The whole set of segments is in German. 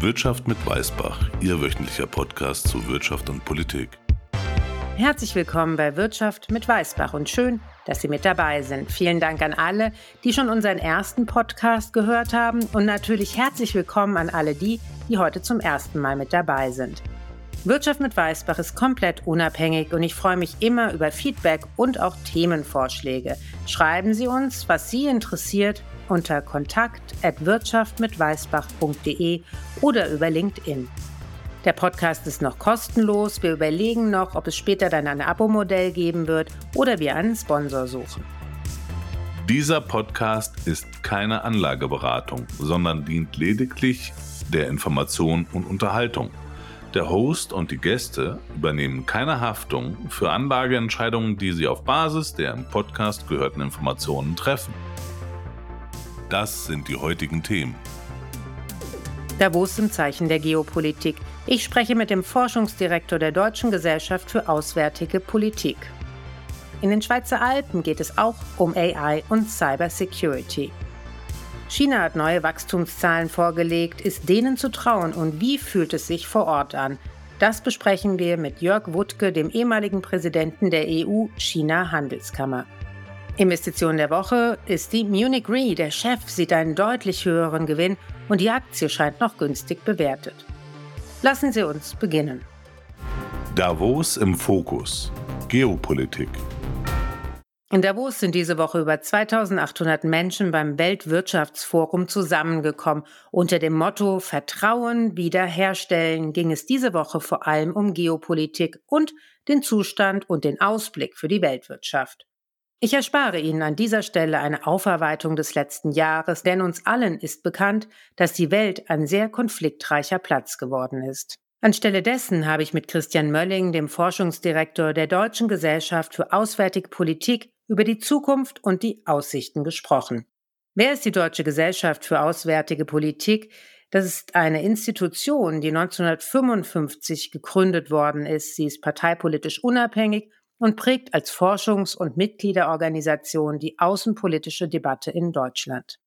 Wirtschaft mit Weißbach, Ihr wöchentlicher Podcast zu Wirtschaft und Politik. Herzlich willkommen bei Wirtschaft mit Weißbach und schön, dass Sie mit dabei sind. Vielen Dank an alle, die schon unseren ersten Podcast gehört haben und natürlich herzlich willkommen an alle die, die heute zum ersten Mal mit dabei sind. Wirtschaft mit Weißbach ist komplett unabhängig und ich freue mich immer über Feedback und auch Themenvorschläge. Schreiben Sie uns, was Sie interessiert unter kontakt@wirtschaftmitweißbach.de oder über LinkedIn. Der Podcast ist noch kostenlos. Wir überlegen noch, ob es später dann ein Abo-Modell geben wird oder wir einen Sponsor suchen. Dieser Podcast ist keine Anlageberatung, sondern dient lediglich der Information und Unterhaltung. Der Host und die Gäste übernehmen keine Haftung für Anlageentscheidungen, die sie auf Basis der im Podcast gehörten Informationen treffen. Das sind die heutigen Themen. Davos im Zeichen der Geopolitik. Ich spreche mit dem Forschungsdirektor der Deutschen Gesellschaft für Auswärtige Politik. In den Schweizer Alpen geht es auch um AI und Cybersecurity. China hat neue Wachstumszahlen vorgelegt. Ist denen zu trauen und wie fühlt es sich vor Ort an? Das besprechen wir mit Jörg Wuttke, dem ehemaligen Präsidenten der EU-China-Handelskammer. Investition der Woche ist die Munich Re. Der Chef sieht einen deutlich höheren Gewinn und die Aktie scheint noch günstig bewertet. Lassen Sie uns beginnen. Davos im Fokus. Geopolitik. In Davos sind diese Woche über 2800 Menschen beim Weltwirtschaftsforum zusammengekommen. Unter dem Motto Vertrauen wiederherstellen ging es diese Woche vor allem um Geopolitik und den Zustand und den Ausblick für die Weltwirtschaft. Ich erspare Ihnen an dieser Stelle eine Aufarbeitung des letzten Jahres, denn uns allen ist bekannt, dass die Welt ein sehr konfliktreicher Platz geworden ist. Anstelle dessen habe ich mit Christian Mölling, dem Forschungsdirektor der Deutschen Gesellschaft für Auswärtige Politik, über die Zukunft und die Aussichten gesprochen. Wer ist die Deutsche Gesellschaft für Auswärtige Politik? Das ist eine Institution, die 1955 gegründet worden ist. Sie ist parteipolitisch unabhängig und prägt als Forschungs- und Mitgliederorganisation die außenpolitische Debatte in Deutschland.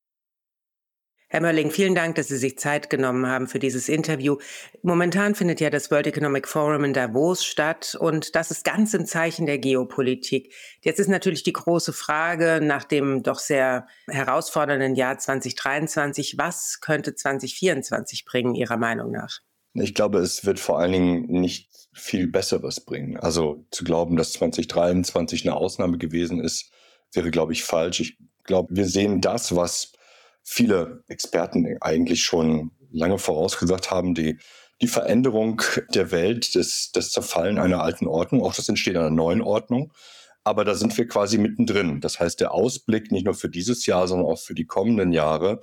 Herr Mölling, vielen Dank, dass Sie sich Zeit genommen haben für dieses Interview. Momentan findet ja das World Economic Forum in Davos statt und das ist ganz im Zeichen der Geopolitik. Jetzt ist natürlich die große Frage nach dem doch sehr herausfordernden Jahr 2023, was könnte 2024 bringen, Ihrer Meinung nach? Ich glaube, es wird vor allen Dingen nicht viel Besseres bringen. Also zu glauben, dass 2023 eine Ausnahme gewesen ist, wäre, glaube ich, falsch. Ich glaube, wir sehen das, was viele Experten eigentlich schon lange vorausgesagt haben, die, die Veränderung der Welt, das, das Zerfallen einer alten Ordnung, auch das Entstehen einer neuen Ordnung. Aber da sind wir quasi mittendrin. Das heißt, der Ausblick nicht nur für dieses Jahr, sondern auch für die kommenden Jahre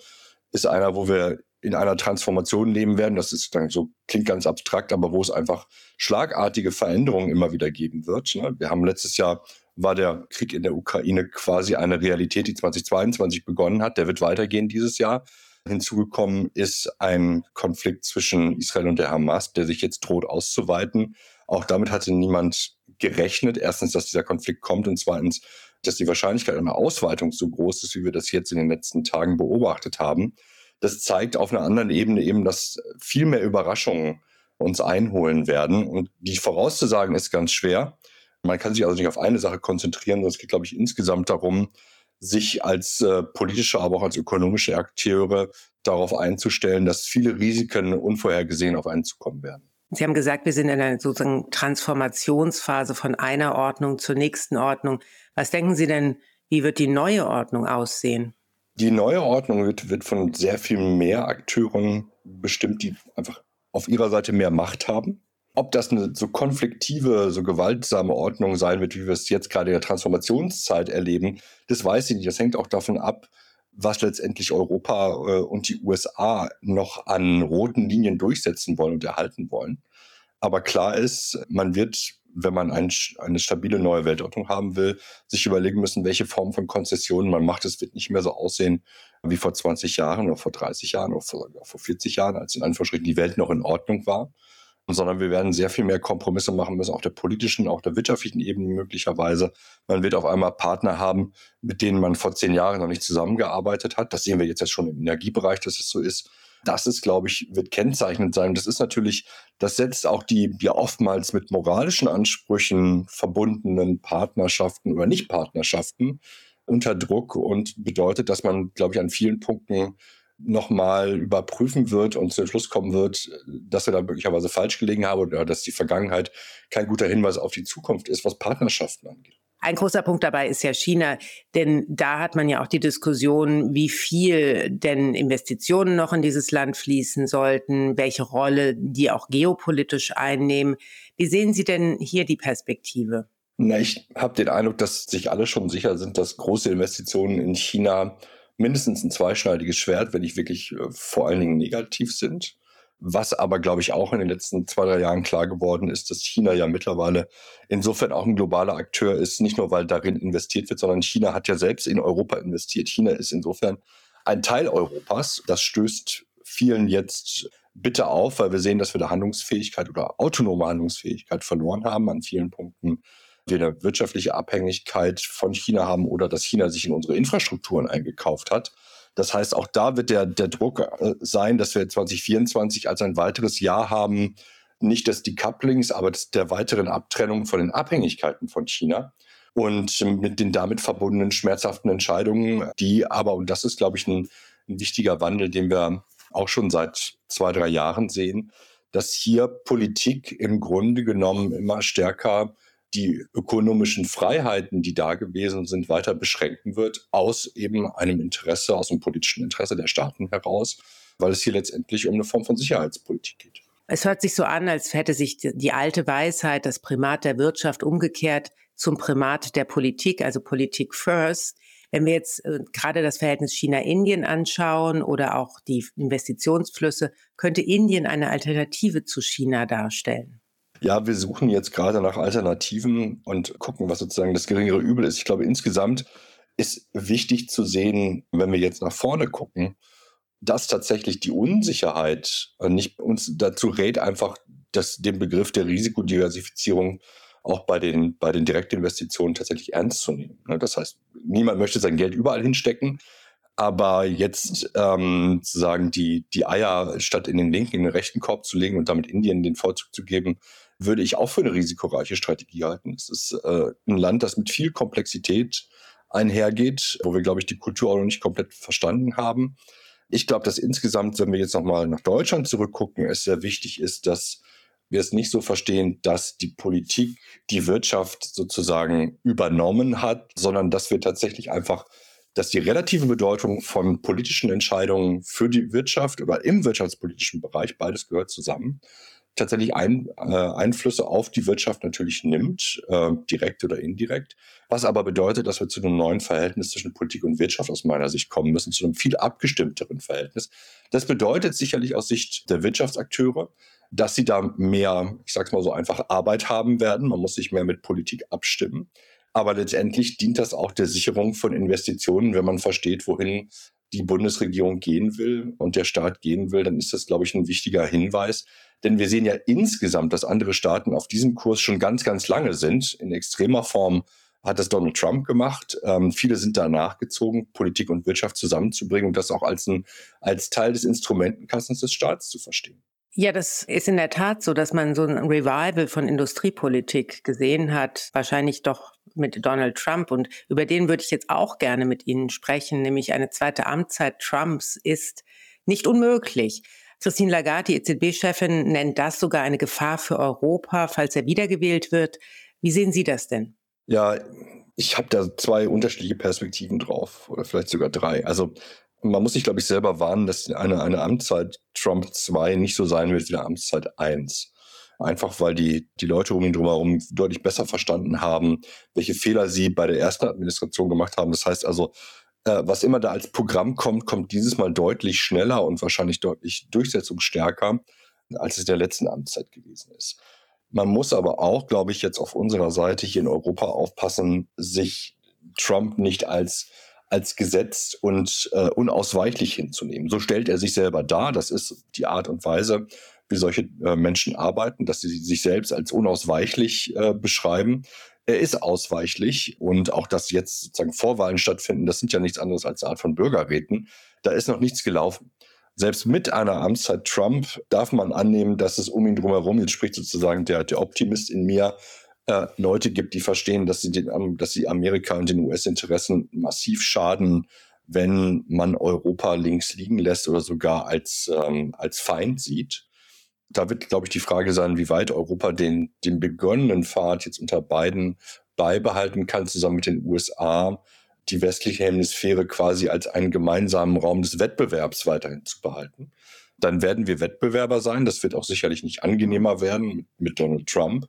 ist einer, wo wir in einer Transformation leben werden. Das ist dann so, klingt ganz abstrakt, aber wo es einfach schlagartige Veränderungen immer wieder geben wird. Ne? Wir haben letztes Jahr war der Krieg in der Ukraine quasi eine Realität, die 2022 begonnen hat. Der wird weitergehen dieses Jahr. Hinzugekommen ist ein Konflikt zwischen Israel und der Hamas, der sich jetzt droht auszuweiten. Auch damit hatte niemand gerechnet. Erstens, dass dieser Konflikt kommt und zweitens, dass die Wahrscheinlichkeit einer Ausweitung so groß ist, wie wir das jetzt in den letzten Tagen beobachtet haben das zeigt auf einer anderen Ebene eben, dass viel mehr Überraschungen uns einholen werden. Und die vorauszusagen ist ganz schwer. Man kann sich also nicht auf eine Sache konzentrieren, sondern es geht, glaube ich, insgesamt darum, sich als äh, politische, aber auch als ökonomische Akteure darauf einzustellen, dass viele Risiken unvorhergesehen auf einen zukommen werden. Sie haben gesagt, wir sind in einer sozusagen Transformationsphase von einer Ordnung zur nächsten Ordnung. Was denken Sie denn, wie wird die neue Ordnung aussehen? Die neue Ordnung wird, wird von sehr viel mehr Akteuren bestimmt, die einfach auf ihrer Seite mehr Macht haben. Ob das eine so konfliktive, so gewaltsame Ordnung sein wird, wie wir es jetzt gerade in der Transformationszeit erleben, das weiß ich nicht. Das hängt auch davon ab, was letztendlich Europa äh, und die USA noch an roten Linien durchsetzen wollen und erhalten wollen. Aber klar ist, man wird wenn man ein, eine stabile neue Weltordnung haben will, sich überlegen müssen, welche Form von Konzessionen man macht. Es wird nicht mehr so aussehen wie vor 20 Jahren oder vor 30 Jahren oder vor, vor 40 Jahren, als in Anführungsstrichen die Welt noch in Ordnung war, sondern wir werden sehr viel mehr Kompromisse machen müssen, auf der politischen, auch der wirtschaftlichen Ebene möglicherweise. Man wird auf einmal Partner haben, mit denen man vor zehn Jahren noch nicht zusammengearbeitet hat. Das sehen wir jetzt ja schon im Energiebereich, dass es so ist. Das ist, glaube ich, wird kennzeichnend sein. Das ist natürlich, das setzt auch die ja oftmals mit moralischen Ansprüchen verbundenen Partnerschaften oder Nichtpartnerschaften unter Druck und bedeutet, dass man, glaube ich, an vielen Punkten nochmal überprüfen wird und zu dem Schluss kommen wird, dass er da möglicherweise falsch gelegen habe oder dass die Vergangenheit kein guter Hinweis auf die Zukunft ist, was Partnerschaften angeht. Ein großer Punkt dabei ist ja China, denn da hat man ja auch die Diskussion, wie viel denn Investitionen noch in dieses Land fließen sollten, welche Rolle die auch geopolitisch einnehmen. Wie sehen Sie denn hier die Perspektive? Na, ich habe den Eindruck, dass sich alle schon sicher sind, dass große Investitionen in China mindestens ein zweischneidiges Schwert, wenn nicht wirklich äh, vor allen Dingen negativ sind. Was aber, glaube ich, auch in den letzten zwei, drei Jahren klar geworden ist, dass China ja mittlerweile insofern auch ein globaler Akteur ist, nicht nur weil darin investiert wird, sondern China hat ja selbst in Europa investiert. China ist insofern ein Teil Europas. Das stößt vielen jetzt bitte auf, weil wir sehen, dass wir da Handlungsfähigkeit oder autonome Handlungsfähigkeit verloren haben an vielen Punkten wir eine wirtschaftliche Abhängigkeit von China haben oder dass China sich in unsere Infrastrukturen eingekauft hat. Das heißt, auch da wird der, der Druck äh, sein, dass wir 2024 als ein weiteres Jahr haben, nicht des Decouplings, aber des, der weiteren Abtrennung von den Abhängigkeiten von China und mit den damit verbundenen schmerzhaften Entscheidungen, die aber, und das ist, glaube ich, ein, ein wichtiger Wandel, den wir auch schon seit zwei, drei Jahren sehen, dass hier Politik im Grunde genommen immer stärker die ökonomischen Freiheiten, die da gewesen sind, weiter beschränken wird, aus eben einem Interesse, aus dem politischen Interesse der Staaten heraus, weil es hier letztendlich um eine Form von Sicherheitspolitik geht. Es hört sich so an, als hätte sich die alte Weisheit, das Primat der Wirtschaft umgekehrt zum Primat der Politik, also Politik first. Wenn wir jetzt äh, gerade das Verhältnis China-Indien anschauen oder auch die Investitionsflüsse, könnte Indien eine Alternative zu China darstellen? Ja, wir suchen jetzt gerade nach Alternativen und gucken, was sozusagen das geringere Übel ist. Ich glaube, insgesamt ist wichtig zu sehen, wenn wir jetzt nach vorne gucken, dass tatsächlich die Unsicherheit nicht uns dazu rät, einfach das, den Begriff der Risikodiversifizierung auch bei den, bei den Direktinvestitionen tatsächlich ernst zu nehmen. Ne, das heißt, niemand möchte sein Geld überall hinstecken, aber jetzt ähm, sozusagen die, die Eier statt in den linken, in den rechten Korb zu legen und damit Indien den Vorzug zu geben, würde ich auch für eine risikoreiche Strategie halten. Es ist äh, ein Land, das mit viel Komplexität einhergeht, wo wir, glaube ich, die Kultur auch noch nicht komplett verstanden haben. Ich glaube, dass insgesamt, wenn wir jetzt nochmal nach Deutschland zurückgucken, es sehr wichtig ist, dass wir es nicht so verstehen, dass die Politik die Wirtschaft sozusagen übernommen hat, sondern dass wir tatsächlich einfach, dass die relative Bedeutung von politischen Entscheidungen für die Wirtschaft oder im wirtschaftspolitischen Bereich, beides gehört zusammen, tatsächlich ein, äh, Einflüsse auf die Wirtschaft natürlich nimmt, äh, direkt oder indirekt, was aber bedeutet, dass wir zu einem neuen Verhältnis zwischen Politik und Wirtschaft aus meiner Sicht kommen müssen, zu einem viel abgestimmteren Verhältnis. Das bedeutet sicherlich aus Sicht der Wirtschaftsakteure, dass sie da mehr, ich sag's mal so einfach, Arbeit haben werden. Man muss sich mehr mit Politik abstimmen. Aber letztendlich dient das auch der Sicherung von Investitionen, wenn man versteht, wohin die Bundesregierung gehen will und der Staat gehen will, dann ist das, glaube ich, ein wichtiger Hinweis. Denn wir sehen ja insgesamt, dass andere Staaten auf diesem Kurs schon ganz, ganz lange sind. In extremer Form hat das Donald Trump gemacht. Ähm, viele sind da nachgezogen, Politik und Wirtschaft zusammenzubringen und das auch als, ein, als Teil des Instrumentenkassens des Staats zu verstehen. Ja, das ist in der Tat so, dass man so ein Revival von Industriepolitik gesehen hat, wahrscheinlich doch mit Donald Trump. Und über den würde ich jetzt auch gerne mit Ihnen sprechen, nämlich eine zweite Amtszeit Trumps ist nicht unmöglich. Christine Lagarde, die EZB-Chefin, nennt das sogar eine Gefahr für Europa, falls er wiedergewählt wird. Wie sehen Sie das denn? Ja, ich habe da zwei unterschiedliche Perspektiven drauf oder vielleicht sogar drei. Also man muss sich, glaube ich, selber warnen, dass eine, eine Amtszeit Trump 2 nicht so sein wird wie eine Amtszeit 1. Einfach weil die, die Leute um ihn drumherum deutlich besser verstanden haben, welche Fehler sie bei der ersten Administration gemacht haben. Das heißt also, äh, was immer da als Programm kommt, kommt dieses Mal deutlich schneller und wahrscheinlich deutlich durchsetzungsstärker, als es der letzten Amtszeit gewesen ist. Man muss aber auch, glaube ich, jetzt auf unserer Seite hier in Europa aufpassen, sich Trump nicht als als gesetzt und äh, unausweichlich hinzunehmen. So stellt er sich selber dar. Das ist die Art und Weise, wie solche äh, Menschen arbeiten, dass sie sich selbst als unausweichlich äh, beschreiben. Er ist ausweichlich und auch, dass jetzt sozusagen Vorwahlen stattfinden, das sind ja nichts anderes als eine Art von Bürgerräten. Da ist noch nichts gelaufen. selbst mit einer Amtszeit Trump darf man annehmen, dass es um ihn drumherum, jetzt spricht sozusagen der, der Optimist in mir, äh, Leute gibt, die verstehen, dass sie, den, dass sie Amerika und den US-Interessen massiv schaden, wenn man Europa links liegen lässt oder sogar als, ähm, als Feind sieht. Da wird, glaube ich, die Frage sein, wie weit Europa den, den begonnenen Pfad jetzt unter beiden beibehalten kann, zusammen mit den USA, die westliche Hemisphäre quasi als einen gemeinsamen Raum des Wettbewerbs weiterhin zu behalten. Dann werden wir Wettbewerber sein. Das wird auch sicherlich nicht angenehmer werden mit Donald Trump.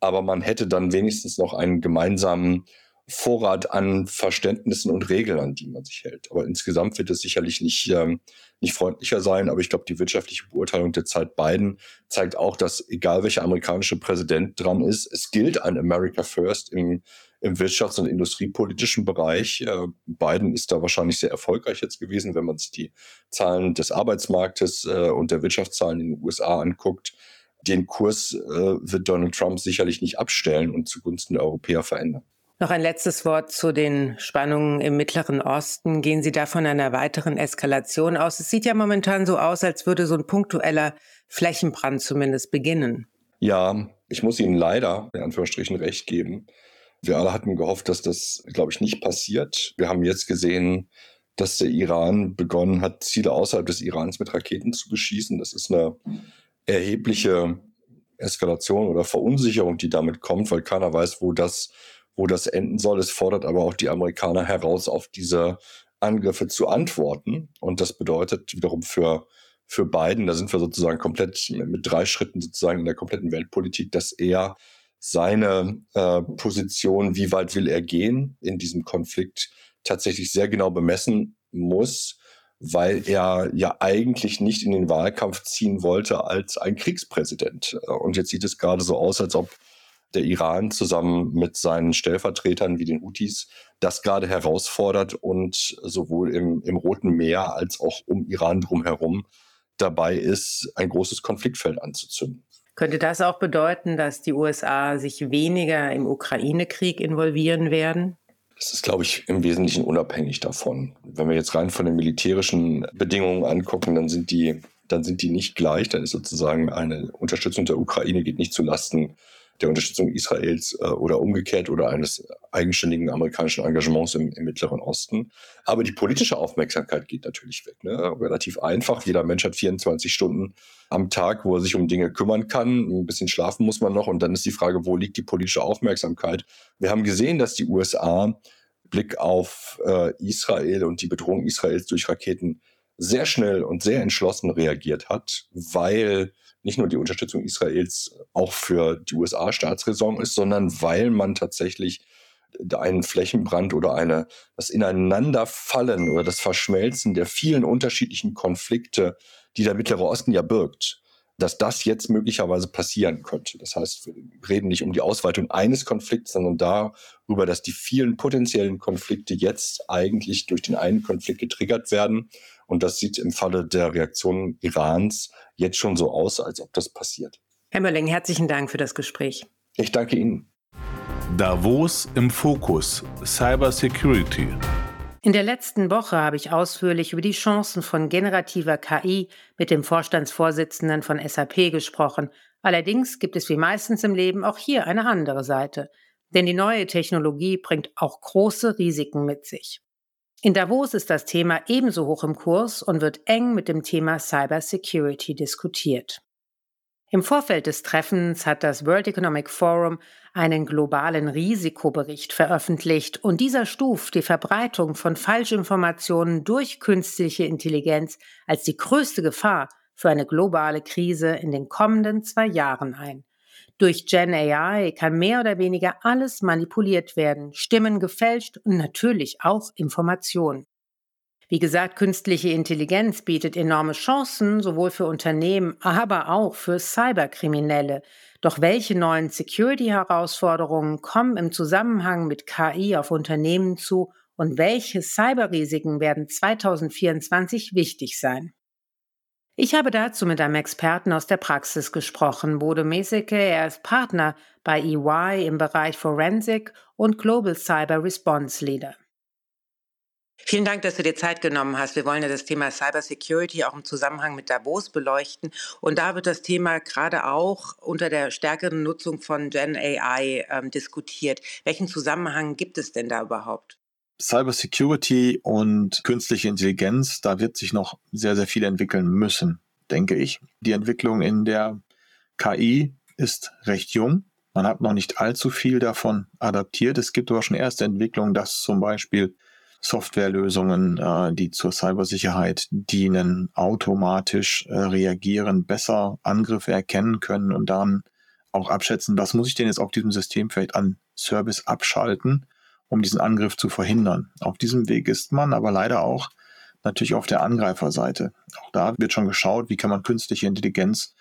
Aber man hätte dann wenigstens noch einen gemeinsamen Vorrat an Verständnissen und Regeln, an die man sich hält. Aber insgesamt wird es sicherlich nicht, ähm, nicht freundlicher sein. Aber ich glaube, die wirtschaftliche Beurteilung der Zeit Biden zeigt auch, dass egal welcher amerikanische Präsident dran ist, es gilt ein America First im, im wirtschafts- und industriepolitischen Bereich. Äh, Biden ist da wahrscheinlich sehr erfolgreich jetzt gewesen, wenn man sich die Zahlen des Arbeitsmarktes äh, und der Wirtschaftszahlen in den USA anguckt. Den Kurs äh, wird Donald Trump sicherlich nicht abstellen und zugunsten der Europäer verändern. Noch ein letztes Wort zu den Spannungen im Mittleren Osten. Gehen Sie da von einer weiteren Eskalation aus? Es sieht ja momentan so aus, als würde so ein punktueller Flächenbrand zumindest beginnen. Ja, ich muss Ihnen leider in Anführungsstrichen recht geben. Wir alle hatten gehofft, dass das, glaube ich, nicht passiert. Wir haben jetzt gesehen, dass der Iran begonnen hat, Ziele außerhalb des Irans mit Raketen zu beschießen. Das ist eine erhebliche Eskalation oder Verunsicherung, die damit kommt, weil keiner weiß, wo das wo das enden soll. Es fordert aber auch die Amerikaner heraus, auf diese Angriffe zu antworten. Und das bedeutet wiederum für, für Biden, da sind wir sozusagen komplett mit drei Schritten sozusagen in der kompletten Weltpolitik, dass er seine äh, Position, wie weit will er gehen in diesem Konflikt, tatsächlich sehr genau bemessen muss, weil er ja eigentlich nicht in den Wahlkampf ziehen wollte als ein Kriegspräsident. Und jetzt sieht es gerade so aus, als ob der Iran zusammen mit seinen Stellvertretern wie den Houthis das gerade herausfordert und sowohl im, im Roten Meer als auch um Iran drumherum dabei ist, ein großes Konfliktfeld anzuzünden. Könnte das auch bedeuten, dass die USA sich weniger im Ukraine-Krieg involvieren werden? Das ist, glaube ich, im Wesentlichen unabhängig davon. Wenn wir jetzt rein von den militärischen Bedingungen angucken, dann sind die, dann sind die nicht gleich. Dann ist sozusagen eine Unterstützung der Ukraine geht nicht zulasten der Unterstützung Israels äh, oder umgekehrt oder eines eigenständigen amerikanischen Engagements im, im, Mittleren Osten. Aber die politische Aufmerksamkeit geht natürlich weg. Ne? Relativ einfach. Jeder Mensch hat 24 Stunden am Tag, wo er sich um Dinge kümmern kann. Ein bisschen schlafen muss man noch. Und dann ist die Frage, wo liegt die politische Aufmerksamkeit? Wir haben gesehen, dass die USA Blick auf äh, Israel und die Bedrohung Israels durch Raketen sehr schnell und sehr entschlossen reagiert hat, weil nicht nur die Unterstützung Israels auch für die USA Staatsräson ist, sondern weil man tatsächlich einen Flächenbrand oder eine, das Ineinanderfallen oder das Verschmelzen der vielen unterschiedlichen Konflikte, die der Mittlere Osten ja birgt, dass das jetzt möglicherweise passieren könnte. Das heißt, wir reden nicht um die Ausweitung eines Konflikts, sondern darüber, dass die vielen potenziellen Konflikte jetzt eigentlich durch den einen Konflikt getriggert werden. Und das sieht im Falle der Reaktion Irans jetzt schon so aus, als ob das passiert. Herr Mölling, herzlichen Dank für das Gespräch. Ich danke Ihnen. Davos im Fokus Cyber Security. In der letzten Woche habe ich ausführlich über die Chancen von generativer KI mit dem Vorstandsvorsitzenden von SAP gesprochen. Allerdings gibt es wie meistens im Leben auch hier eine andere Seite. Denn die neue Technologie bringt auch große Risiken mit sich. In Davos ist das Thema ebenso hoch im Kurs und wird eng mit dem Thema Cybersecurity diskutiert. Im Vorfeld des Treffens hat das World Economic Forum einen globalen Risikobericht veröffentlicht und dieser stuft die Verbreitung von Falschinformationen durch künstliche Intelligenz als die größte Gefahr für eine globale Krise in den kommenden zwei Jahren ein. Durch Gen AI kann mehr oder weniger alles manipuliert werden, Stimmen gefälscht und natürlich auch Informationen. Wie gesagt, künstliche Intelligenz bietet enorme Chancen, sowohl für Unternehmen, aber auch für Cyberkriminelle. Doch welche neuen Security-Herausforderungen kommen im Zusammenhang mit KI auf Unternehmen zu und welche Cyberrisiken werden 2024 wichtig sein? Ich habe dazu mit einem Experten aus der Praxis gesprochen, Bode Meseke. Er ist Partner bei EY im Bereich Forensic und Global Cyber Response Leader. Vielen Dank, dass du dir Zeit genommen hast. Wir wollen ja das Thema Cybersecurity auch im Zusammenhang mit Davos beleuchten. Und da wird das Thema gerade auch unter der stärkeren Nutzung von Gen AI ähm, diskutiert. Welchen Zusammenhang gibt es denn da überhaupt? Cybersecurity und künstliche Intelligenz, da wird sich noch sehr, sehr viel entwickeln müssen, denke ich. Die Entwicklung in der KI ist recht jung. Man hat noch nicht allzu viel davon adaptiert. Es gibt aber schon erste Entwicklungen, dass zum Beispiel Softwarelösungen, äh, die zur Cybersicherheit dienen, automatisch äh, reagieren, besser Angriffe erkennen können und dann auch abschätzen, was muss ich denn jetzt auf diesem System vielleicht an Service abschalten, um diesen Angriff zu verhindern. Auf diesem Weg ist man aber leider auch natürlich auf der Angreiferseite. Auch da wird schon geschaut, wie kann man künstliche Intelligenz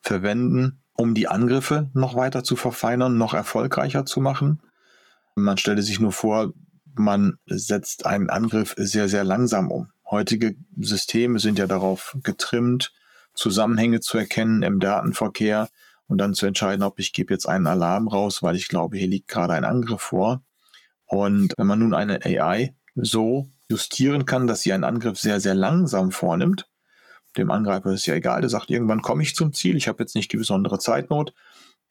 verwenden, um die Angriffe noch weiter zu verfeinern, noch erfolgreicher zu machen. Man stelle sich nur vor, man setzt einen Angriff sehr, sehr langsam um. Heutige Systeme sind ja darauf getrimmt, Zusammenhänge zu erkennen im Datenverkehr und dann zu entscheiden, ob ich gebe jetzt einen Alarm raus, weil ich glaube, hier liegt gerade ein Angriff vor. Und wenn man nun eine AI so justieren kann, dass sie einen Angriff sehr, sehr langsam vornimmt, dem Angreifer ist ja egal, der sagt, irgendwann komme ich zum Ziel, ich habe jetzt nicht die besondere Zeitnot,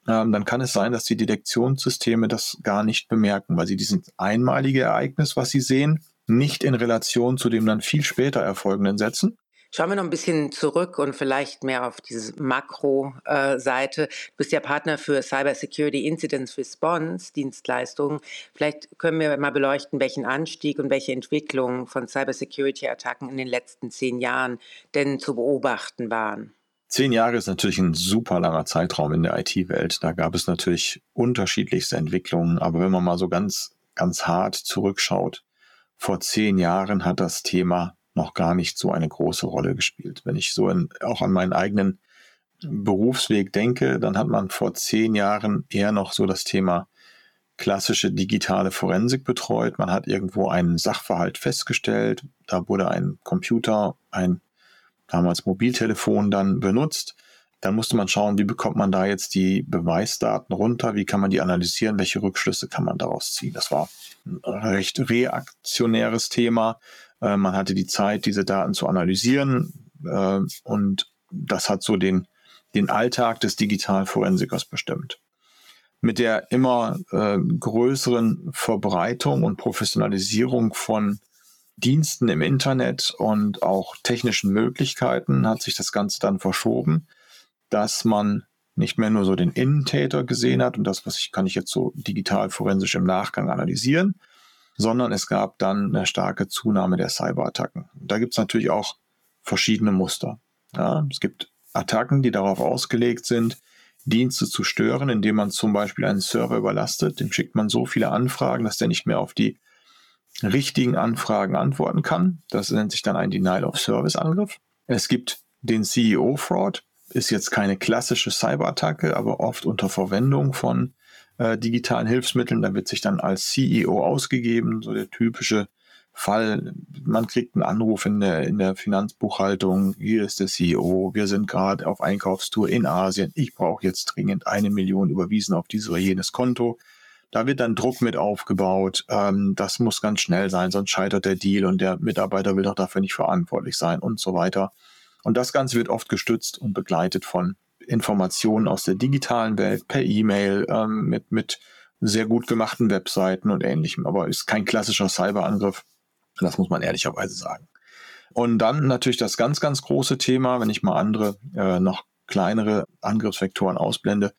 ähm, dann kann es sein, dass die Detektionssysteme das gar nicht bemerken, weil sie dieses einmalige Ereignis, was sie sehen, nicht in Relation zu dem dann viel später erfolgenden setzen. Schauen wir noch ein bisschen zurück und vielleicht mehr auf diese Makro-Seite. Du bist ja Partner für Cyber Security Incidents Response Dienstleistungen. Vielleicht können wir mal beleuchten, welchen Anstieg und welche Entwicklung von Cyber Security Attacken in den letzten zehn Jahren denn zu beobachten waren. Zehn Jahre ist natürlich ein super langer Zeitraum in der IT-Welt. Da gab es natürlich unterschiedlichste Entwicklungen. Aber wenn man mal so ganz, ganz hart zurückschaut, vor zehn Jahren hat das Thema noch gar nicht so eine große Rolle gespielt. Wenn ich so in, auch an meinen eigenen Berufsweg denke, dann hat man vor zehn Jahren eher noch so das Thema klassische digitale Forensik betreut. Man hat irgendwo einen Sachverhalt festgestellt. Da wurde ein Computer, ein damals Mobiltelefon dann benutzt. Dann musste man schauen, wie bekommt man da jetzt die Beweisdaten runter, wie kann man die analysieren, welche Rückschlüsse kann man daraus ziehen. Das war ein recht reaktionäres Thema. Äh, man hatte die Zeit, diese Daten zu analysieren äh, und das hat so den, den Alltag des Digitalforensikers bestimmt. Mit der immer äh, größeren Verbreitung und Professionalisierung von Diensten im Internet und auch technischen Möglichkeiten hat sich das Ganze dann verschoben, dass man nicht mehr nur so den Innentäter gesehen hat und das, was ich kann ich jetzt so digital forensisch im Nachgang analysieren, sondern es gab dann eine starke Zunahme der Cyberattacken. Da gibt es natürlich auch verschiedene Muster. Ja, es gibt Attacken, die darauf ausgelegt sind, Dienste zu stören, indem man zum Beispiel einen Server überlastet. Dem schickt man so viele Anfragen, dass der nicht mehr auf die richtigen Anfragen antworten kann. Das nennt sich dann ein Denial-of-Service-Angriff. Es gibt den CEO-Fraud, ist jetzt keine klassische Cyberattacke, aber oft unter Verwendung von äh, digitalen Hilfsmitteln. Da wird sich dann als CEO ausgegeben, so der typische Fall. Man kriegt einen Anruf in der, in der Finanzbuchhaltung. Hier ist der CEO. Wir sind gerade auf Einkaufstour in Asien. Ich brauche jetzt dringend eine Million überwiesen auf dieses oder jenes Konto. Da wird dann Druck mit aufgebaut. Ähm, das muss ganz schnell sein, sonst scheitert der Deal und der Mitarbeiter will doch dafür nicht verantwortlich sein und so weiter. Und das Ganze wird oft gestützt und begleitet von Informationen aus der digitalen Welt per E-Mail ähm, mit, mit sehr gut gemachten Webseiten und ähnlichem. Aber ist kein klassischer Cyberangriff. Das muss man ehrlicherweise sagen. Und dann natürlich das ganz, ganz große Thema, wenn ich mal andere, äh, noch kleinere Angriffsvektoren ausblende,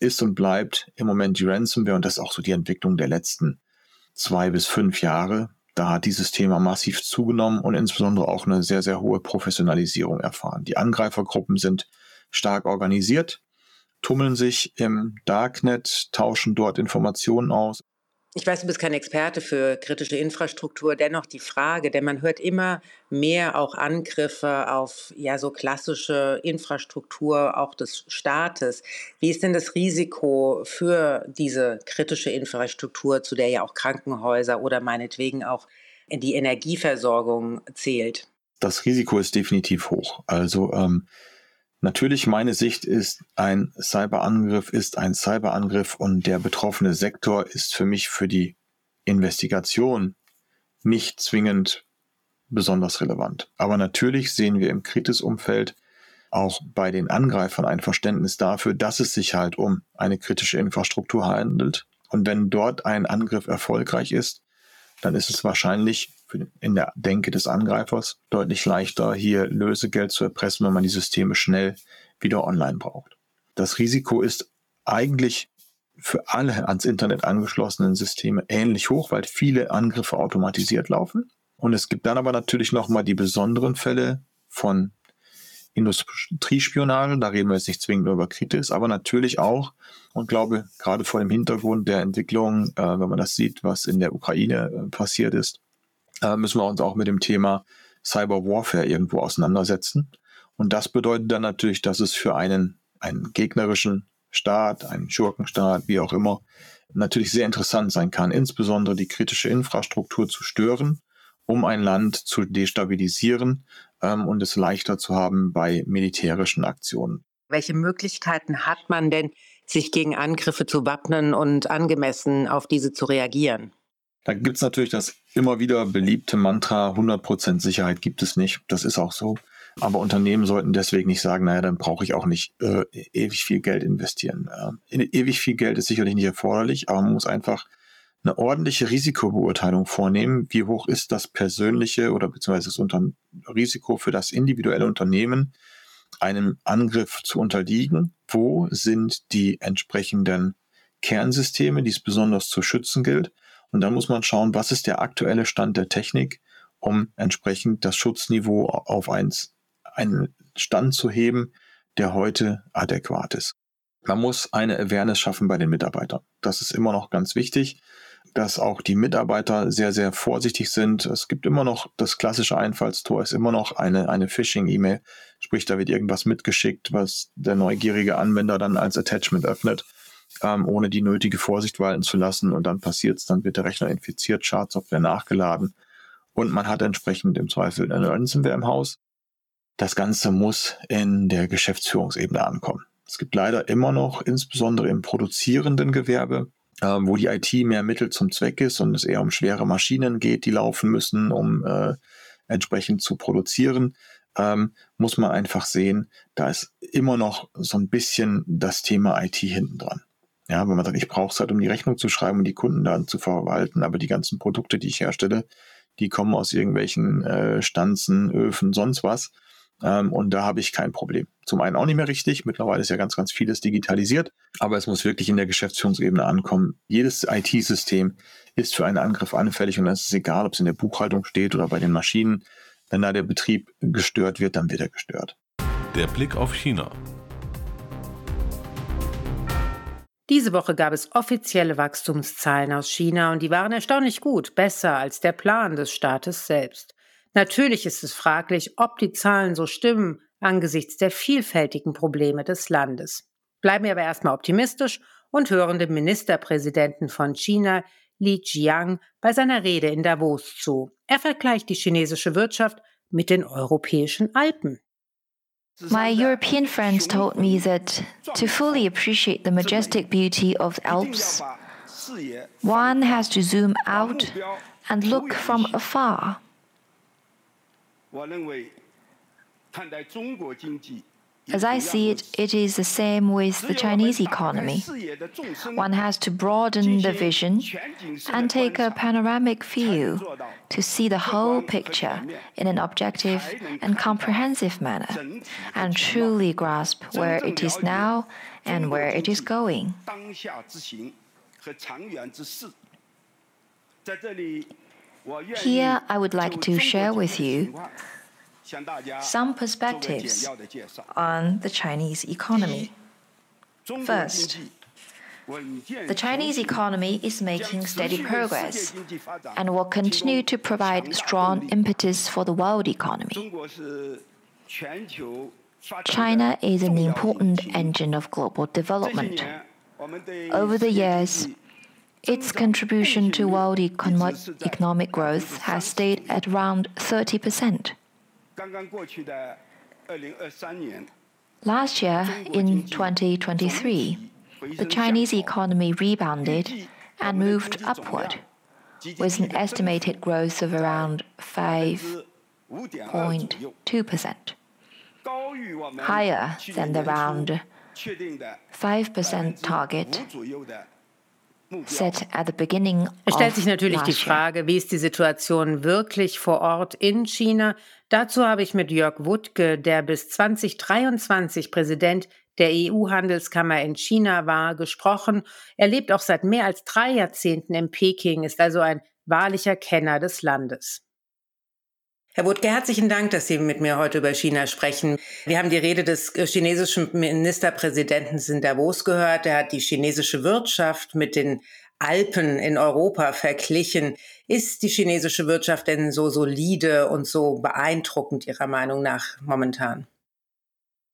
ist und bleibt im Moment die Ransomware und das ist auch so die Entwicklung der letzten zwei bis fünf Jahre. Da hat dieses Thema massiv zugenommen und insbesondere auch eine sehr, sehr hohe Professionalisierung erfahren. Die Angreifergruppen sind stark organisiert, tummeln sich im Darknet, tauschen dort Informationen aus. Ich weiß, du bist kein Experte für kritische Infrastruktur, dennoch die Frage, denn man hört immer mehr auch Angriffe auf ja so klassische Infrastruktur auch des Staates. Wie ist denn das Risiko für diese kritische Infrastruktur, zu der ja auch Krankenhäuser oder meinetwegen auch die Energieversorgung zählt? Das Risiko ist definitiv hoch. Also ähm, Natürlich, meine Sicht ist, ein Cyberangriff ist ein Cyberangriff und der betroffene Sektor ist für mich für die Investigation nicht zwingend besonders relevant. Aber natürlich sehen wir im Kritis-Umfeld auch bei den Angreifern ein Verständnis dafür, dass es sich halt um eine kritische Infrastruktur handelt. Und wenn dort ein Angriff erfolgreich ist, dann ist es wahrscheinlich in der Denke des Angreifers deutlich leichter, hier Lösegeld zu erpressen, wenn man die Systeme schnell wieder online braucht. Das Risiko ist eigentlich für alle ans Internet angeschlossenen Systeme ähnlich hoch, weil viele Angriffe automatisiert laufen. Und es gibt dann aber natürlich nochmal die besonderen Fälle von Industriespionage. Da reden wir jetzt nicht zwingend über Kritis, aber natürlich auch und glaube gerade vor dem Hintergrund der Entwicklung, äh, wenn man das sieht, was in der Ukraine äh, passiert ist, äh, müssen wir uns auch mit dem Thema Cyber Warfare irgendwo auseinandersetzen. Und das bedeutet dann natürlich, dass es für einen, einen gegnerischen Staat, einen Schurkenstaat, wie auch immer, natürlich sehr interessant sein kann, insbesondere die kritische Infrastruktur zu stören, um ein Land zu destabilisieren ähm, und es leichter zu haben bei militärischen Aktionen. Welche Möglichkeiten hat man denn, sich gegen Angriffe zu wappnen und angemessen auf diese zu reagieren? Da gibt es natürlich das immer wieder beliebte Mantra, 100% Sicherheit gibt es nicht. Das ist auch so. Aber Unternehmen sollten deswegen nicht sagen, naja, dann brauche ich auch nicht äh, ewig viel Geld investieren. Äh, ewig viel Geld ist sicherlich nicht erforderlich, aber man muss einfach eine ordentliche Risikobeurteilung vornehmen. Wie hoch ist das persönliche oder beziehungsweise das Unter Risiko für das individuelle Unternehmen, einem Angriff zu unterliegen? Wo sind die entsprechenden Kernsysteme, die es besonders zu schützen gilt? Und dann muss man schauen, was ist der aktuelle Stand der Technik, um entsprechend das Schutzniveau auf eins, einen Stand zu heben, der heute adäquat ist. Man muss eine Awareness schaffen bei den Mitarbeitern. Das ist immer noch ganz wichtig, dass auch die Mitarbeiter sehr, sehr vorsichtig sind. Es gibt immer noch das klassische Einfallstor, ist immer noch eine, eine Phishing-E-Mail. Sprich, da wird irgendwas mitgeschickt, was der neugierige Anwender dann als Attachment öffnet ähm, ohne die nötige Vorsicht walten zu lassen. Und dann passiert es, dann wird der Rechner infiziert, Schadsoftware nachgeladen und man hat entsprechend im Zweifel eine Ransomware im Haus. Das Ganze muss in der Geschäftsführungsebene ankommen. Es gibt leider immer noch, insbesondere im produzierenden Gewerbe, äh, wo die IT mehr Mittel zum Zweck ist und es eher um schwere Maschinen geht, die laufen müssen, um äh, entsprechend zu produzieren, ähm, muss man einfach sehen, da ist immer noch so ein bisschen das Thema IT hinten dran. Ja, wenn man sagt, ich brauche es halt, um die Rechnung zu schreiben und die Kundendaten zu verwalten, aber die ganzen Produkte, die ich herstelle, die kommen aus irgendwelchen äh, Stanzen, Öfen, sonst was. Ähm, und da habe ich kein Problem. Zum einen auch nicht mehr richtig. Mittlerweile ist ja ganz, ganz vieles digitalisiert. Aber es muss wirklich in der Geschäftsführungsebene ankommen. Jedes IT-System ist für einen Angriff anfällig und es ist egal, ob es in der Buchhaltung steht oder bei den Maschinen. Wenn da der Betrieb gestört wird, dann wird er gestört. Der Blick auf China. Diese Woche gab es offizielle Wachstumszahlen aus China und die waren erstaunlich gut, besser als der Plan des Staates selbst. Natürlich ist es fraglich, ob die Zahlen so stimmen angesichts der vielfältigen Probleme des Landes. Bleiben wir aber erstmal optimistisch und hören dem Ministerpräsidenten von China, Li Jiang, bei seiner Rede in Davos zu. Er vergleicht die chinesische Wirtschaft mit den europäischen Alpen. My European friends told me that to fully appreciate the majestic beauty of the Alps, one has to zoom out and look from afar. As I see it, it is the same with the Chinese economy. One has to broaden the vision and take a panoramic view to see the whole picture in an objective and comprehensive manner and truly grasp where it is now and where it is going. Here, I would like to share with you some perspectives on the Chinese economy. First, the Chinese economy is making steady progress and will continue to provide strong impetus for the world economy. China is an important engine of global development. Over the years, its contribution to world econo- economic growth has stayed at around 30 percent. Last year, in 2023, the Chinese economy rebounded and moved upward, with an estimated growth of around 5.2%, higher than the around 5% target es stellt sich natürlich die Frage, wie ist die Situation wirklich vor Ort in China? Dazu habe ich mit Jörg Wuttke, der bis 2023 Präsident der EU-Handelskammer in China war, gesprochen. Er lebt auch seit mehr als drei Jahrzehnten in Peking, ist also ein wahrlicher Kenner des Landes. Herr Wuttke, herzlichen Dank, dass Sie mit mir heute über China sprechen. Wir haben die Rede des chinesischen Ministerpräsidenten in Davos gehört. Er hat die chinesische Wirtschaft mit den Alpen in Europa verglichen. Ist die chinesische Wirtschaft denn so solide und so beeindruckend Ihrer Meinung nach momentan?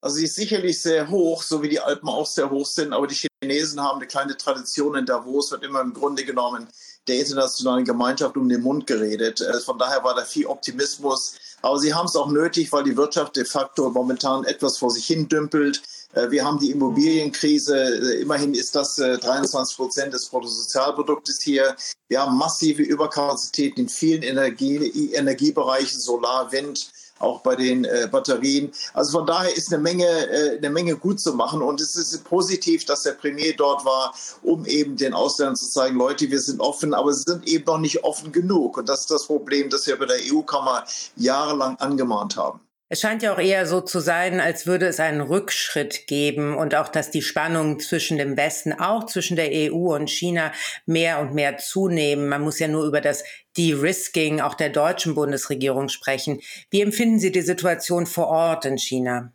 Also sie ist sicherlich sehr hoch, so wie die Alpen auch sehr hoch sind, aber die Chinesen haben eine kleine Tradition in Davos, wird immer im Grunde genommen der internationalen Gemeinschaft um den Mund geredet. Äh, von daher war da viel Optimismus. Aber sie haben es auch nötig, weil die Wirtschaft de facto momentan etwas vor sich hin dümpelt. Äh, wir haben die Immobilienkrise. Äh, immerhin ist das 23 Prozent des Bruttosozialproduktes hier. Wir haben massive Überkapazitäten in vielen Energie, Energiebereichen, Solar, Wind auch bei den äh, Batterien. Also von daher ist eine Menge, äh, eine Menge gut zu machen und es ist positiv, dass der Premier dort war, um eben den Ausländern zu zeigen, Leute, wir sind offen, aber sie sind eben noch nicht offen genug und das ist das Problem, das wir bei der EU-Kammer jahrelang angemahnt haben. Es scheint ja auch eher so zu sein, als würde es einen Rückschritt geben und auch, dass die Spannungen zwischen dem Westen, auch zwischen der EU und China, mehr und mehr zunehmen. Man muss ja nur über das De-Risking auch der deutschen Bundesregierung sprechen. Wie empfinden Sie die Situation vor Ort in China?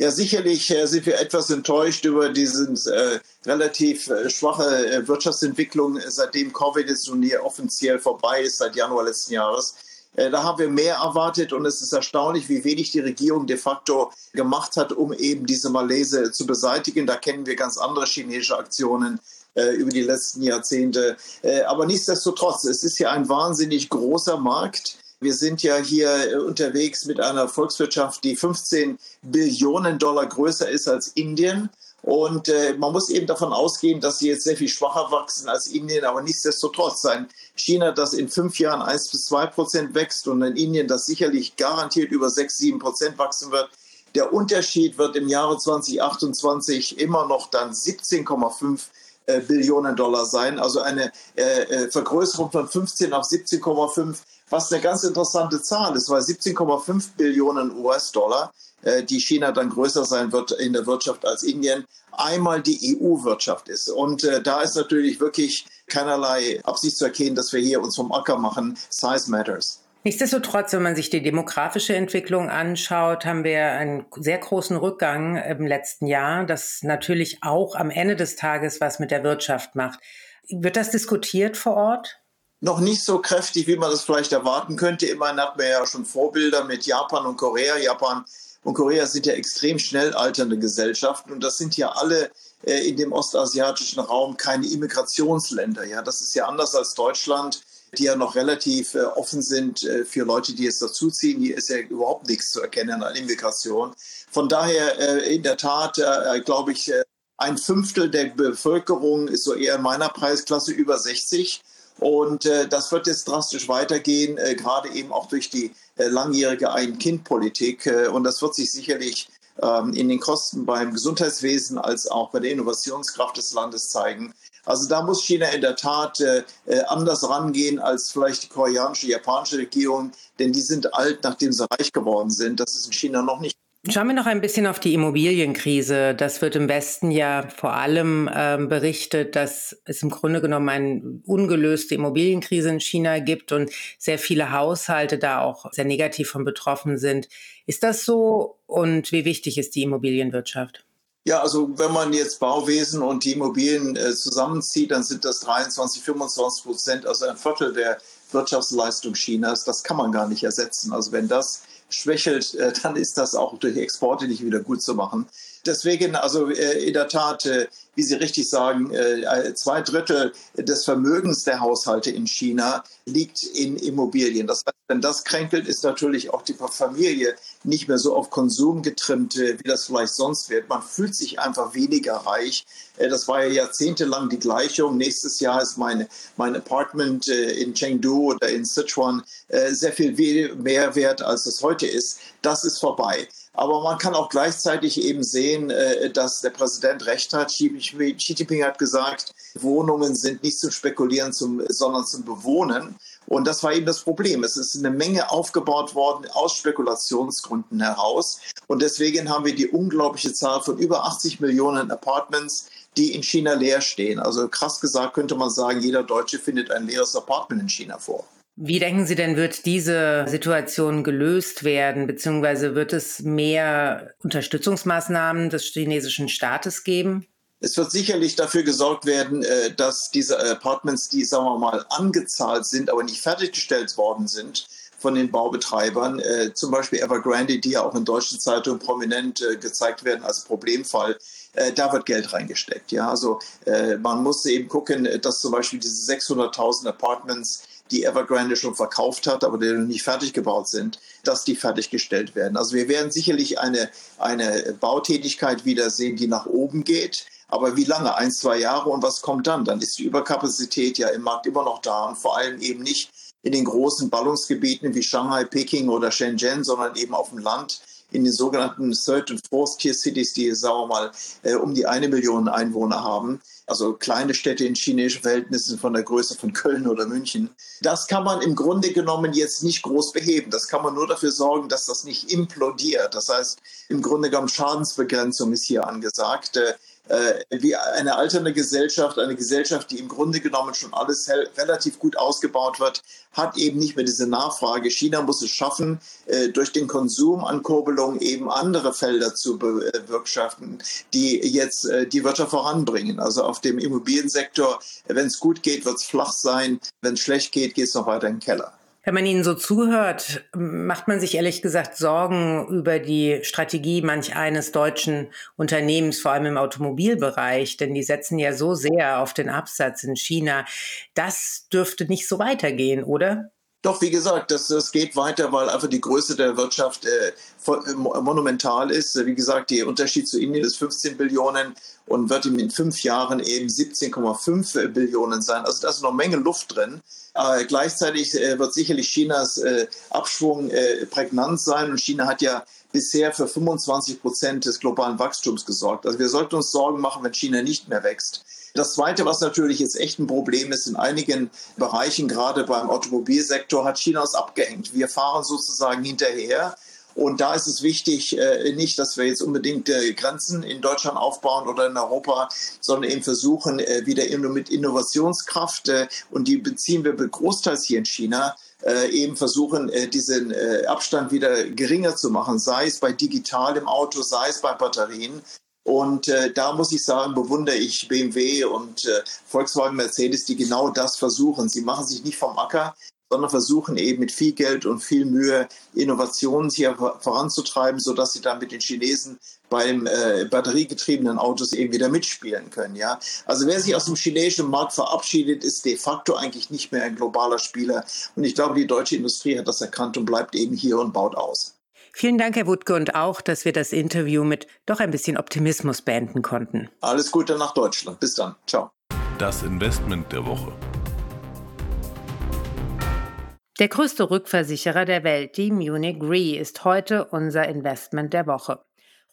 Ja, sicherlich äh, sind wir etwas enttäuscht über diese äh, relativ äh, schwache äh, Wirtschaftsentwicklung, seitdem Covid jetzt nun hier offiziell vorbei ist, seit Januar letzten Jahres. Äh, da haben wir mehr erwartet und es ist erstaunlich, wie wenig die Regierung de facto gemacht hat, um eben diese Malaise zu beseitigen. Da kennen wir ganz andere chinesische Aktionen äh, über die letzten Jahrzehnte. Äh, aber nichtsdestotrotz, es ist ja ein wahnsinnig großer Markt. Wir sind ja hier unterwegs mit einer Volkswirtschaft, die 15 Billionen Dollar größer ist als Indien. Und äh, man muss eben davon ausgehen, dass sie jetzt sehr viel schwacher wachsen als Indien, aber nichtsdestotrotz sein China, das in fünf Jahren 1 bis 2 Prozent wächst und in Indien, das sicherlich garantiert über 6, 7 Prozent wachsen wird. Der Unterschied wird im Jahre 2028 immer noch dann 17,5 äh, Billionen Dollar sein, also eine äh, äh Vergrößerung von 15 auf 17,5, was eine ganz interessante Zahl ist, weil 17,5 Billionen US-Dollar die China dann größer sein wird in der Wirtschaft als Indien, einmal die EU-Wirtschaft ist. Und äh, da ist natürlich wirklich keinerlei Absicht zu erkennen, dass wir hier uns vom Acker machen. Size matters. Nichtsdestotrotz, wenn man sich die demografische Entwicklung anschaut, haben wir einen sehr großen Rückgang im letzten Jahr, das natürlich auch am Ende des Tages was mit der Wirtschaft macht. Wird das diskutiert vor Ort? Noch nicht so kräftig, wie man das vielleicht erwarten könnte. Immerhin hat man ja schon Vorbilder mit Japan und Korea. Japan und Korea sind ja extrem schnell alternde Gesellschaften und das sind ja alle äh, in dem ostasiatischen Raum keine Immigrationsländer. Ja, das ist ja anders als Deutschland, die ja noch relativ äh, offen sind äh, für Leute, die jetzt dazuziehen. Hier ist ja überhaupt nichts zu erkennen an Immigration. Von daher äh, in der Tat, äh, glaube ich, äh, ein Fünftel der Bevölkerung ist so eher in meiner Preisklasse über 60. Und äh, das wird jetzt drastisch weitergehen, äh, gerade eben auch durch die äh, langjährige Ein-Kind-Politik. Äh, und das wird sich sicherlich ähm, in den Kosten beim Gesundheitswesen als auch bei der Innovationskraft des Landes zeigen. Also da muss China in der Tat äh, äh, anders rangehen als vielleicht die koreanische, japanische Regierung, denn die sind alt, nachdem sie reich geworden sind. Das ist in China noch nicht Schauen wir noch ein bisschen auf die Immobilienkrise. Das wird im Westen ja vor allem äh, berichtet, dass es im Grunde genommen eine ungelöste Immobilienkrise in China gibt und sehr viele Haushalte da auch sehr negativ von betroffen sind. Ist das so und wie wichtig ist die Immobilienwirtschaft? Ja, also wenn man jetzt Bauwesen und die Immobilien äh, zusammenzieht, dann sind das 23, 25 Prozent, also ein Viertel der Wirtschaftsleistung Chinas. Das kann man gar nicht ersetzen. Also wenn das schwächelt, äh, dann ist das auch durch Exporte nicht wieder gut zu machen. Deswegen, also äh, in der Tat, äh, wie Sie richtig sagen, zwei Drittel des Vermögens der Haushalte in China liegt in Immobilien. Das heißt, wenn das kränkelt, ist natürlich auch die Familie nicht mehr so auf Konsum getrimmt, äh, wie das vielleicht sonst wird. Man fühlt sich einfach weniger reich. Äh, das war ja jahrzehntelang die Gleichung. Nächstes Jahr ist meine, mein Apartment äh, in Chengdu oder in Sichuan sehr viel mehr wert, als es heute ist. Das ist vorbei. Aber man kann auch gleichzeitig eben sehen, dass der Präsident recht hat. Xi Jinping hat gesagt, Wohnungen sind nicht zum Spekulieren, zum, sondern zum Bewohnen. Und das war eben das Problem. Es ist eine Menge aufgebaut worden aus Spekulationsgründen heraus. Und deswegen haben wir die unglaubliche Zahl von über 80 Millionen Apartments, die in China leer stehen. Also krass gesagt könnte man sagen, jeder Deutsche findet ein leeres Apartment in China vor. Wie denken Sie denn, wird diese Situation gelöst werden, beziehungsweise wird es mehr Unterstützungsmaßnahmen des chinesischen Staates geben? Es wird sicherlich dafür gesorgt werden, äh, dass diese Apartments, die, sagen wir mal, angezahlt sind, aber nicht fertiggestellt worden sind, von den Baubetreibern, äh, zum Beispiel Evergrande, die ja auch in deutschen Zeitungen prominent äh, gezeigt werden als Problemfall, da wird Geld reingesteckt. Ja, also man muss eben gucken, dass zum Beispiel diese 600.000 Apartments, die Evergrande schon verkauft hat, aber die noch nicht fertig gebaut sind, dass die fertiggestellt werden. Also wir werden sicherlich eine, eine Bautätigkeit wiedersehen, die nach oben geht. Aber wie lange? Ein, zwei Jahre und was kommt dann? Dann ist die Überkapazität ja im Markt immer noch da und vor allem eben nicht in den großen Ballungsgebieten wie Shanghai, Peking oder Shenzhen, sondern eben auf dem Land in den sogenannten Third- und Fourth-Tier-Cities, die, sagen wir mal, äh, um die eine Million Einwohner haben. Also kleine Städte in chinesischen Verhältnissen von der Größe von Köln oder München. Das kann man im Grunde genommen jetzt nicht groß beheben. Das kann man nur dafür sorgen, dass das nicht implodiert. Das heißt, im Grunde genommen Schadensbegrenzung ist hier angesagt. Äh, äh, wie eine alternde Gesellschaft, eine Gesellschaft, die im Grunde genommen schon alles relativ gut ausgebaut wird, hat eben nicht mehr diese Nachfrage. China muss es schaffen, äh, durch den Konsumankurbelung eben andere Felder zu bewirtschaften, die jetzt äh, die Wirtschaft voranbringen. Also auf dem Immobiliensektor, wenn es gut geht, wird es flach sein. Wenn es schlecht geht, geht es noch weiter in den Keller. Wenn man Ihnen so zuhört, macht man sich ehrlich gesagt Sorgen über die Strategie manch eines deutschen Unternehmens, vor allem im Automobilbereich, denn die setzen ja so sehr auf den Absatz in China. Das dürfte nicht so weitergehen, oder? Doch, wie gesagt, das, das geht weiter, weil einfach die Größe der Wirtschaft äh, äh monumental ist. Wie gesagt, der Unterschied zu Indien ist 15 Billionen und wird in fünf Jahren eben 17,5 Billionen sein. Also da ist noch Menge Luft drin. Äh, gleichzeitig äh, wird sicherlich Chinas äh, Abschwung äh, prägnant sein und China hat ja bisher für 25 Prozent des globalen Wachstums gesorgt. Also wir sollten uns Sorgen machen, wenn China nicht mehr wächst. Das Zweite, was natürlich jetzt echt ein Problem ist, in einigen Bereichen, gerade beim Automobilsektor, hat China uns abgehängt. Wir fahren sozusagen hinterher. Und da ist es wichtig, äh, nicht, dass wir jetzt unbedingt äh, Grenzen in Deutschland aufbauen oder in Europa, sondern eben versuchen, äh, wieder mit Innovationskraft, und die beziehen wir großteils hier in China, eben versuchen, diesen Abstand wieder geringer zu machen, sei es bei digital im Auto, sei es bei Batterien. Und äh, da muss ich sagen, bewundere ich BMW und äh, Volkswagen, Mercedes, die genau das versuchen. Sie machen sich nicht vom Acker, sondern versuchen eben mit viel Geld und viel Mühe Innovationen hier voranzutreiben, sodass sie dann mit den Chinesen beim äh, batteriegetriebenen Autos eben wieder mitspielen können. Ja? Also wer sich aus dem chinesischen Markt verabschiedet, ist de facto eigentlich nicht mehr ein globaler Spieler. Und ich glaube, die deutsche Industrie hat das erkannt und bleibt eben hier und baut aus. Vielen Dank, Herr Wutke, und auch, dass wir das Interview mit doch ein bisschen Optimismus beenden konnten. Alles Gute nach Deutschland. Bis dann. Ciao. Das Investment der Woche. Der größte Rückversicherer der Welt, die Munich Re, ist heute unser Investment der Woche.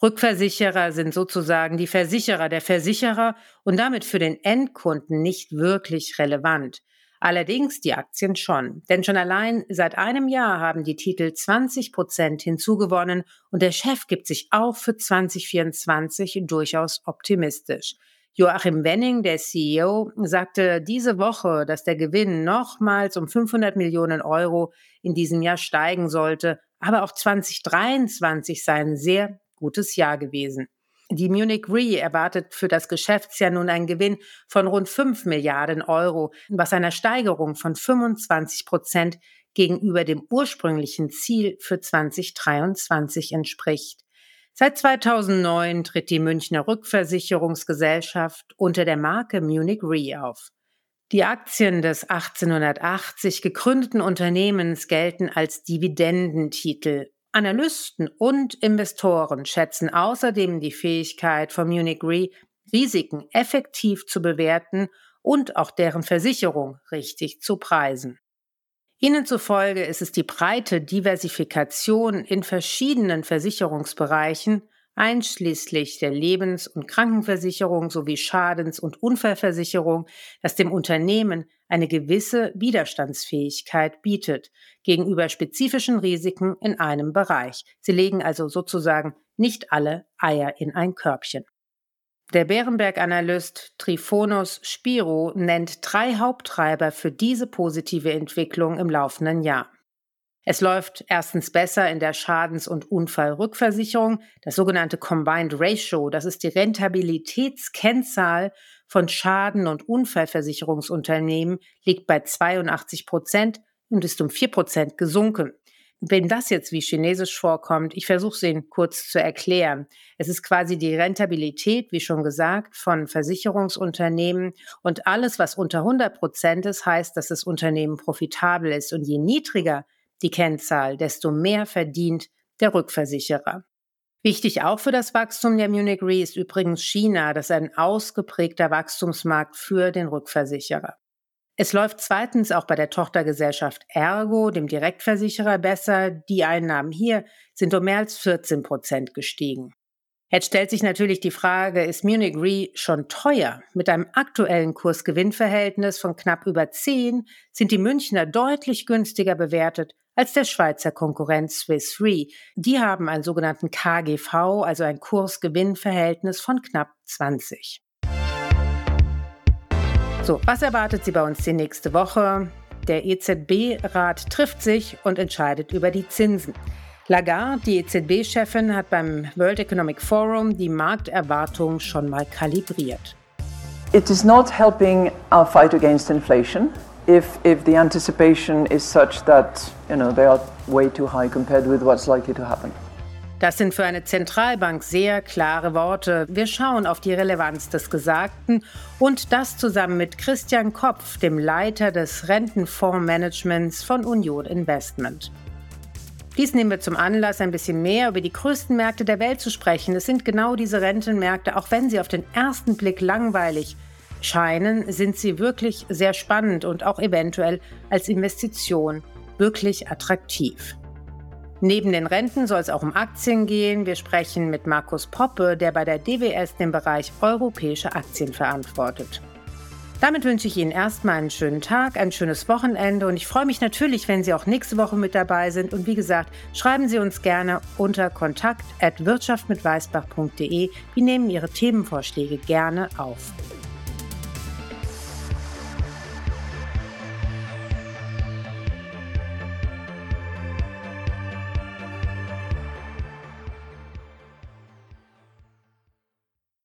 Rückversicherer sind sozusagen die Versicherer der Versicherer und damit für den Endkunden nicht wirklich relevant. Allerdings die Aktien schon, denn schon allein seit einem Jahr haben die Titel 20 Prozent hinzugewonnen und der Chef gibt sich auch für 2024 durchaus optimistisch. Joachim Wenning, der CEO, sagte diese Woche, dass der Gewinn nochmals um 500 Millionen Euro in diesem Jahr steigen sollte, aber auch 2023 sei ein sehr gutes Jahr gewesen. Die Munich Re erwartet für das Geschäftsjahr nun einen Gewinn von rund 5 Milliarden Euro, was einer Steigerung von 25 Prozent gegenüber dem ursprünglichen Ziel für 2023 entspricht. Seit 2009 tritt die Münchner Rückversicherungsgesellschaft unter der Marke Munich Re auf. Die Aktien des 1880 gegründeten Unternehmens gelten als Dividendentitel. Analysten und Investoren schätzen außerdem die Fähigkeit von Munich Re, Risiken effektiv zu bewerten und auch deren Versicherung richtig zu preisen. Ihnen zufolge ist es die breite Diversifikation in verschiedenen Versicherungsbereichen, einschließlich der Lebens- und Krankenversicherung sowie Schadens- und Unfallversicherung, das dem Unternehmen eine gewisse Widerstandsfähigkeit bietet gegenüber spezifischen Risiken in einem Bereich. Sie legen also sozusagen nicht alle Eier in ein Körbchen. Der Bärenberg-Analyst Trifonos Spiro nennt drei Haupttreiber für diese positive Entwicklung im laufenden Jahr. Es läuft erstens besser in der Schadens- und Unfallrückversicherung. Das sogenannte Combined Ratio, das ist die Rentabilitätskennzahl von Schaden- und Unfallversicherungsunternehmen, liegt bei 82 Prozent und ist um 4 Prozent gesunken. Wenn das jetzt wie chinesisch vorkommt, ich versuche es Ihnen kurz zu erklären. Es ist quasi die Rentabilität, wie schon gesagt, von Versicherungsunternehmen und alles, was unter 100 Prozent ist, heißt, dass das Unternehmen profitabel ist. Und je niedriger die Kennzahl, desto mehr verdient der Rückversicherer. Wichtig auch für das Wachstum der Munich Re ist übrigens China, das ist ein ausgeprägter Wachstumsmarkt für den Rückversicherer. Es läuft zweitens auch bei der Tochtergesellschaft Ergo, dem Direktversicherer, besser. Die Einnahmen hier sind um mehr als 14 Prozent gestiegen. Jetzt stellt sich natürlich die Frage, ist Munich Re schon teuer? Mit einem aktuellen Kurs-Gewinn-Verhältnis von knapp über 10 sind die Münchner deutlich günstiger bewertet als der Schweizer Konkurrent Swiss Re. Die haben einen sogenannten KGV, also ein Kurs-Gewinn-Verhältnis von knapp 20. So, was erwartet Sie bei uns die nächste Woche? Der EZB-Rat trifft sich und entscheidet über die Zinsen. Lagarde, die EZB-Chefin, hat beim World Economic Forum die Markterwartungen schon mal kalibriert. It is not helping our fight against inflation if, if the anticipation is such that you know, they are way too high compared with what's likely to happen. Das sind für eine Zentralbank sehr klare Worte. Wir schauen auf die Relevanz des Gesagten und das zusammen mit Christian Kopf, dem Leiter des Rentenfondsmanagements von Union Investment. Dies nehmen wir zum Anlass, ein bisschen mehr über die größten Märkte der Welt zu sprechen. Es sind genau diese Rentenmärkte, auch wenn sie auf den ersten Blick langweilig scheinen, sind sie wirklich sehr spannend und auch eventuell als Investition wirklich attraktiv. Neben den Renten soll es auch um Aktien gehen. Wir sprechen mit Markus Poppe, der bei der DWS den Bereich europäische Aktien verantwortet. Damit wünsche ich Ihnen erstmal einen schönen Tag, ein schönes Wochenende und ich freue mich natürlich, wenn Sie auch nächste Woche mit dabei sind. Und wie gesagt, schreiben Sie uns gerne unter kontakt@wirtschaftmitweißbach.de. Wir nehmen Ihre Themenvorschläge gerne auf.